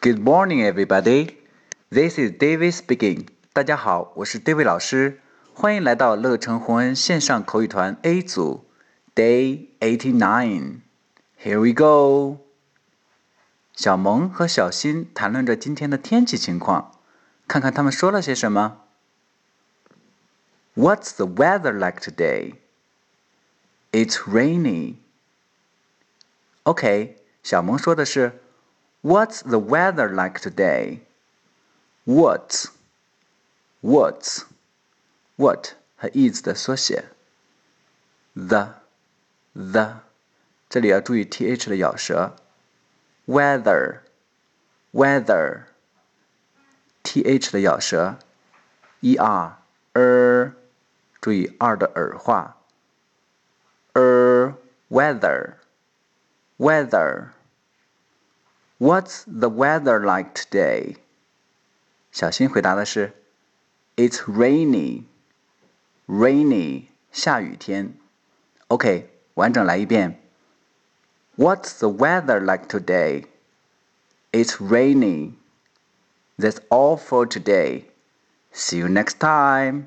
Good morning, everybody. This is David speaking. 大家好，我是 David 老师，欢迎来到乐成红恩线上口语团 A 组，Day eighty nine. Here we go. 小萌和小新谈论着今天的天气情况，看看他们说了些什么。What's the weather like today? It's rainy. OK，小萌说的是 What's the weather like today? What? What? What 和 is 的缩写。The, the，这里要注意 th 的咬舌。Weather, weather, th 的咬舌。er, er，注意 r 的耳化。er, weather, weather. What's the weather like today? 小新回答的是，It's rainy. Rainy，下雨天。OK，完整来一遍。What's the weather like today? It's rainy. That's all for today. See you next time.